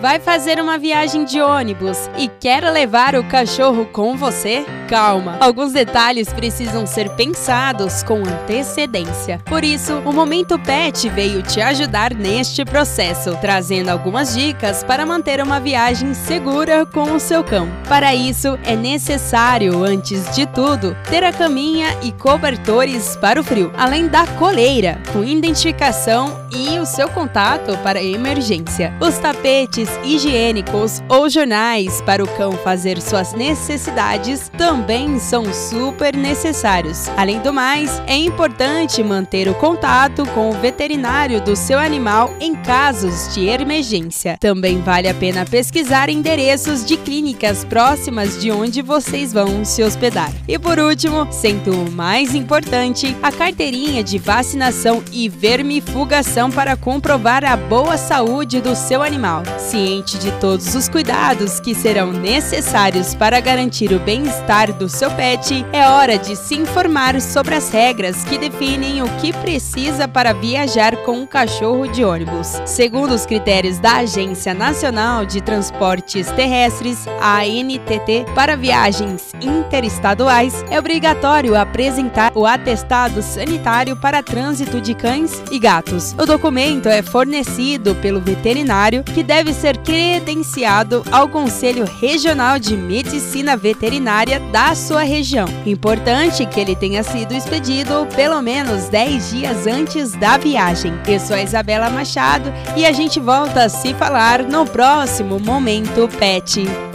Vai fazer uma viagem de ônibus e quer levar o cachorro com você? Calma, alguns detalhes precisam ser pensados com antecedência. Por isso, o Momento Pet veio te ajudar neste processo, trazendo algumas dicas para manter uma viagem segura com o seu cão. Para isso, é necessário, antes de tudo, ter a caminha e cobertores para o frio, além da coleira, com identificação e o seu contato para emergência. Os tapetes higiênicos ou jornais para o cão fazer suas necessidades também são super necessários. Além do mais, é importante manter o contato com o veterinário do seu animal em casos de emergência. Também vale a pena pesquisar endereços de clínicas próximas de onde vocês vão se hospedar. E por último, sendo o mais importante, a carteirinha de vacinação e vermifugação para comprovar a boa saúde do seu animal. Ciente de todos os cuidados que serão necessários para garantir o bem-estar do seu pet, é hora de se informar sobre as regras que definem o que precisa para viajar com um cachorro de ônibus. Segundo os critérios da Agência Nacional de Transportes Terrestres, ANTT, para viagens interestaduais, é obrigatório apresentar o atestado sanitário para trânsito de cães e gatos. O documento é fornecido pelo veterinário, que deve ser credenciado ao Conselho Regional de Medicina Veterinária da sua região. Importante que ele tenha sido expedido pelo menos 10 dias antes da viagem. Eu sou a Isabela Machado e a gente volta a se falar no próximo Momento Pet.